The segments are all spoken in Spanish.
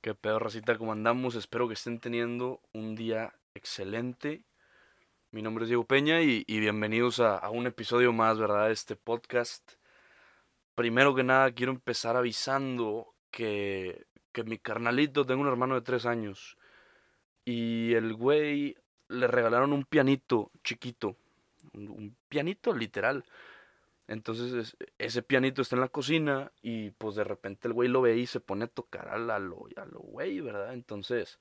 Qué pedo, racita, ¿cómo andamos? Espero que estén teniendo un día excelente. Mi nombre es Diego Peña y, bienvenidos a, un episodio más, ¿verdad? De este podcast. Primero que nada, quiero empezar avisando que, que mi carnalito, tengo un hermano de tres años. Y el güey le regalaron un pianito chiquito. Un, un pianito literal. Entonces es- ese pianito está en la cocina y pues de repente el güey lo ve y se pone a tocar a, la, lo, a lo güey, ¿verdad? Entonces,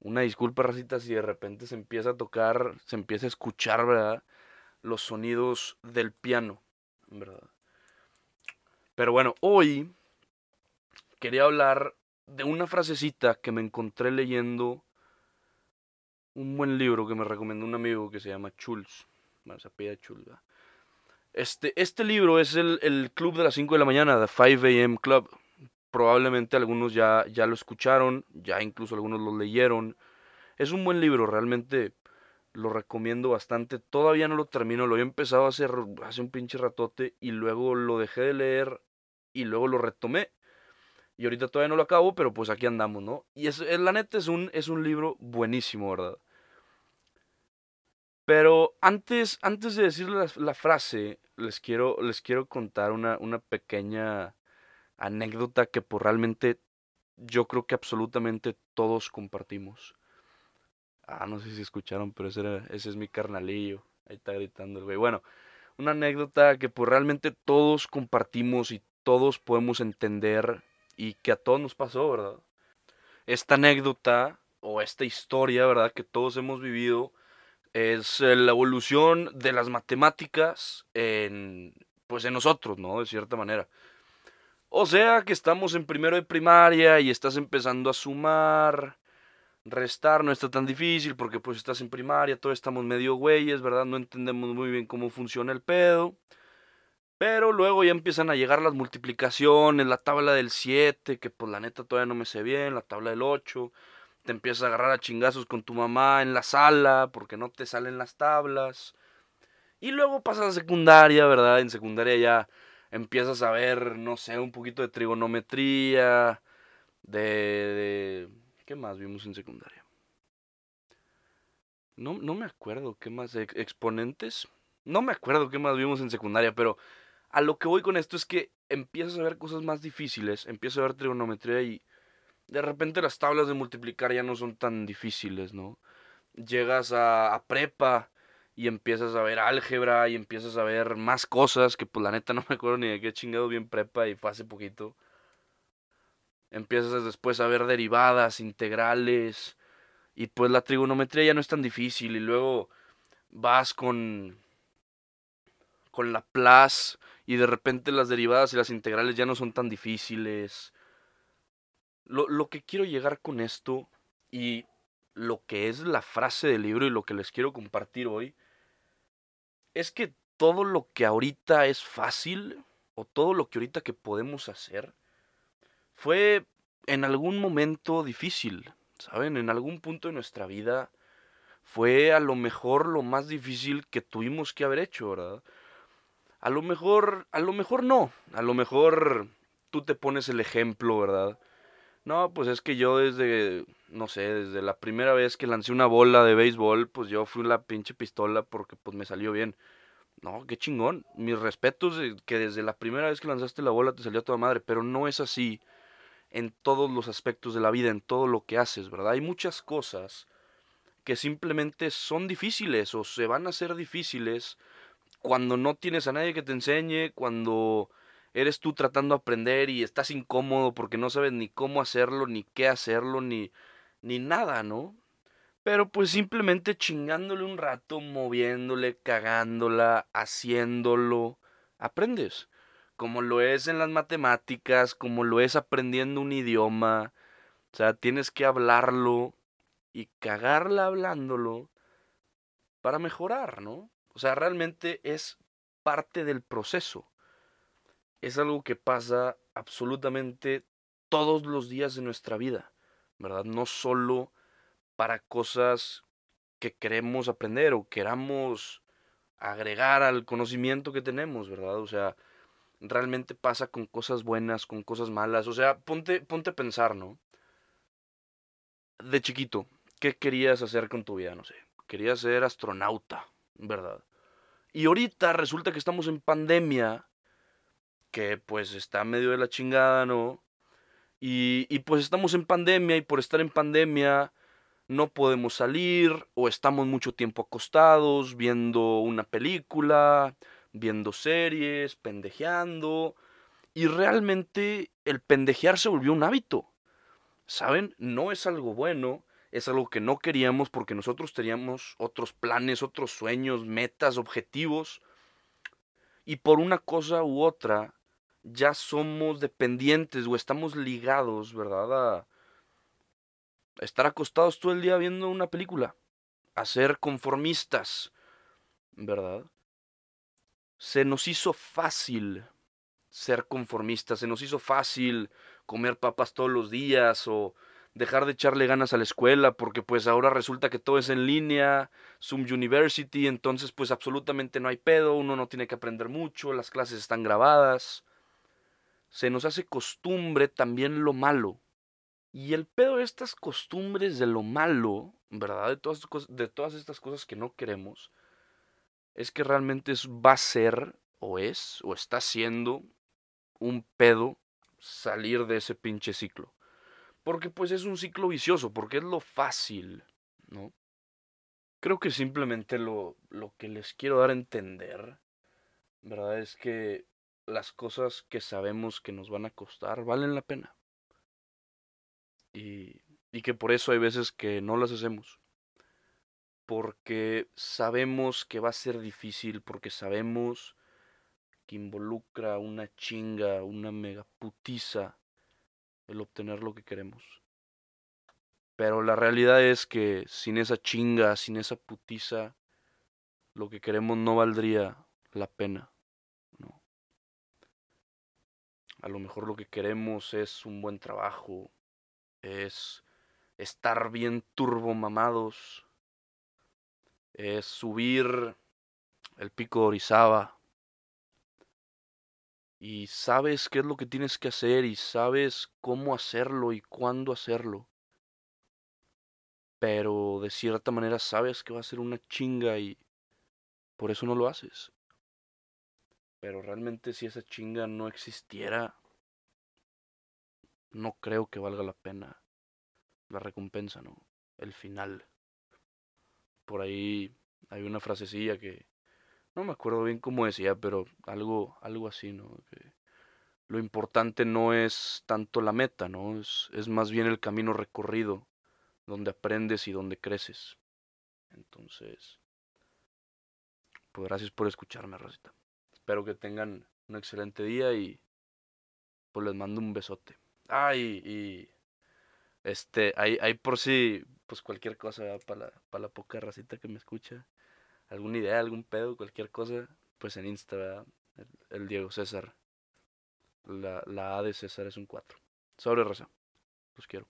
una disculpa, racita, si de repente se empieza a tocar, se empieza a escuchar, ¿verdad? Los sonidos del piano, ¿verdad? Pero bueno, hoy quería hablar de una frasecita que me encontré leyendo un buen libro que me recomendó un amigo que se llama. Bueno, se apellida ¿verdad? Este, este libro es el, el Club de las 5 de la mañana, The 5 AM Club. Probablemente algunos ya, ya lo escucharon, ya incluso algunos lo leyeron. Es un buen libro, realmente lo recomiendo bastante. Todavía no lo termino, lo había empezado hace, hace un pinche ratote y luego lo dejé de leer y luego lo retomé. Y ahorita todavía no lo acabo, pero pues aquí andamos, ¿no? Y es, es- la neta es un, es un libro buenísimo, ¿verdad? Pero antes, antes de decir la, frase, les quiero, les quiero contar una, una pequeña anécdota que pues realmente yo creo que absolutamente todos compartimos. Ah, no sé si escucharon, pero ese, ese es mi carnalillo. Ahí está gritando el güey. Bueno, una anécdota que pues realmente todos compartimos y todos podemos entender y que a todos nos pasó, ¿verdad? Esta anécdota o esta historia, ¿verdad? Que todos hemos vivido es eh, la evolución de las matemáticas en, pues en nosotros, ¿no? De cierta manera. O sea que estamos en primero de primaria y estás empezando a sumar, restar no está tan difícil porque pues estás en primaria, todos estamos medio güeyes, ¿verdad? No entendemos muy bien cómo funciona el pedo. Pero luego ya empiezan a llegar las multiplicaciones, la tabla del 7, que pues la neta todavía no me sé bien, la tabla del 8 te empiezas a agarrar a chingazos con tu mamá en la sala porque no te salen las tablas. Y luego pasas a secundaria, ¿verdad? En secundaria ya empiezas a ver, no sé, un poquito de trigonometría, de... de- ¿Qué más vimos en secundaria? No, no me acuerdo qué más, ex- exponentes. No me acuerdo qué más vimos en secundaria, pero a lo que voy con esto es que empiezas a ver cosas más difíciles, empiezas a ver trigonometría y de repente las tablas de multiplicar ya no son tan difíciles, ¿no? Llegas a, a prepa y empiezas a ver álgebra y empiezas a ver más cosas que pues la neta no me acuerdo ni de qué chingado bien prepa y fue hace poquito. Empiezas después a ver derivadas, integrales y pues la trigonometría ya no es tan difícil y luego vas con con la plus y de repente las derivadas y las integrales ya no son tan difíciles. Lo, lo que quiero llegar con esto y lo que es la frase del libro y lo que les quiero compartir hoy es que todo lo que ahorita es fácil o todo lo que ahorita que podemos hacer fue en algún momento difícil, ¿saben? En algún punto de nuestra vida fue a lo mejor lo más difícil que tuvimos que haber hecho, ¿verdad? A lo mejor, a lo mejor no, a lo mejor tú te pones el ejemplo, ¿verdad? No, pues es que yo desde, no sé, desde la primera vez que lancé una bola de béisbol, pues yo fui la pinche pistola porque pues me salió bien. No, qué chingón. Mis respetos de que desde la primera vez que lanzaste la bola te salió a toda madre, pero no es así en todos los aspectos de la vida, en todo lo que haces, ¿verdad? Hay muchas cosas que simplemente son difíciles o se van a hacer difíciles cuando no tienes a nadie que te enseñe, cuando eres tú tratando de aprender y estás incómodo porque no sabes ni cómo hacerlo, ni qué hacerlo, ni, ni nada, ¿no? Pero pues simplemente chingándole un rato, moviéndole, cagándola, haciéndolo, aprendes. Como lo es en las matemáticas, como lo es aprendiendo un idioma. O sea, tienes que hablarlo y cagarla hablándolo para mejorar, ¿no? O sea, realmente es parte del proceso. Es algo que pasa absolutamente todos los días de nuestra vida, ¿verdad? No solo para cosas que queremos aprender o queramos agregar al conocimiento que tenemos, ¿verdad? O sea, realmente pasa con cosas buenas, con cosas malas. O sea, ponte, ponte a pensar, ¿no? de chiquito, ¿qué querías hacer con tu vida? No sé. Querías ser astronauta, ¿verdad? Y ahorita resulta que estamos en pandemia, que pues está medio de la chingada, ¿no? Y, y pues estamos en pandemia y por estar en pandemia no podemos salir o estamos mucho tiempo acostados viendo una película, viendo series, pendejeando. Y realmente el pendejear se volvió un hábito. ¿Saben? No es algo bueno, es algo que no queríamos porque nosotros teníamos otros planes, otros sueños, metas, objetivos. Y por una cosa u otra, ya somos dependientes o estamos ligados, ¿verdad? A estar acostados todo el día viendo una película, a ser conformistas, ¿verdad? Se nos hizo fácil ser conformistas, se nos hizo fácil comer papas todos los días o dejar de echarle ganas a la escuela porque pues ahora resulta que todo es en línea, Zoom University, entonces pues absolutamente no hay pedo, uno no tiene que aprender mucho, las clases están grabadas. Se nos hace costumbre también lo malo. Y el pedo de estas costumbres de lo malo, ¿verdad? De todas, de todas estas cosas que no queremos, es que realmente es, va a ser, o es, o está siendo un pedo salir de ese pinche ciclo. Porque pues es un ciclo vicioso, porque es lo fácil, ¿no? Creo que simplemente lo, lo que les quiero dar a entender, ¿verdad? Es que las cosas que sabemos que nos van a costar valen la pena. Y, y que por eso hay veces que no las hacemos. Porque sabemos que va a ser difícil, porque sabemos que involucra una chinga, una megaputiza el obtener lo que queremos. Pero la realidad es que sin esa chinga, sin esa putiza, lo que queremos no valdría la pena. A lo mejor lo que queremos es un buen trabajo, es estar bien turbo mamados, es subir el pico de Orizaba, y sabes qué es lo que tienes que hacer y sabes cómo hacerlo y cuándo hacerlo. Pero de cierta manera sabes que va a ser una chinga y por eso no lo haces. Pero realmente si esa chinga no existiera, no creo que valga la pena la recompensa, ¿no? El final. Por ahí hay una frasecilla que no me acuerdo bien cómo decía, pero algo, algo así, ¿no? Lo importante no es tanto la meta, ¿no? Es, es más bien el camino recorrido, donde aprendes y donde creces. Entonces, pues gracias por escucharme, Rosita. Espero que tengan un excelente día y pues les mando un besote. Ay, y, este, ahí, por si, pues cualquier cosa para la, para la poca racita que me escucha alguna idea, algún pedo, cualquier cosa, pues en Insta, el, Diego César. La, la A de César es un 4. Sobre raza. Los quiero.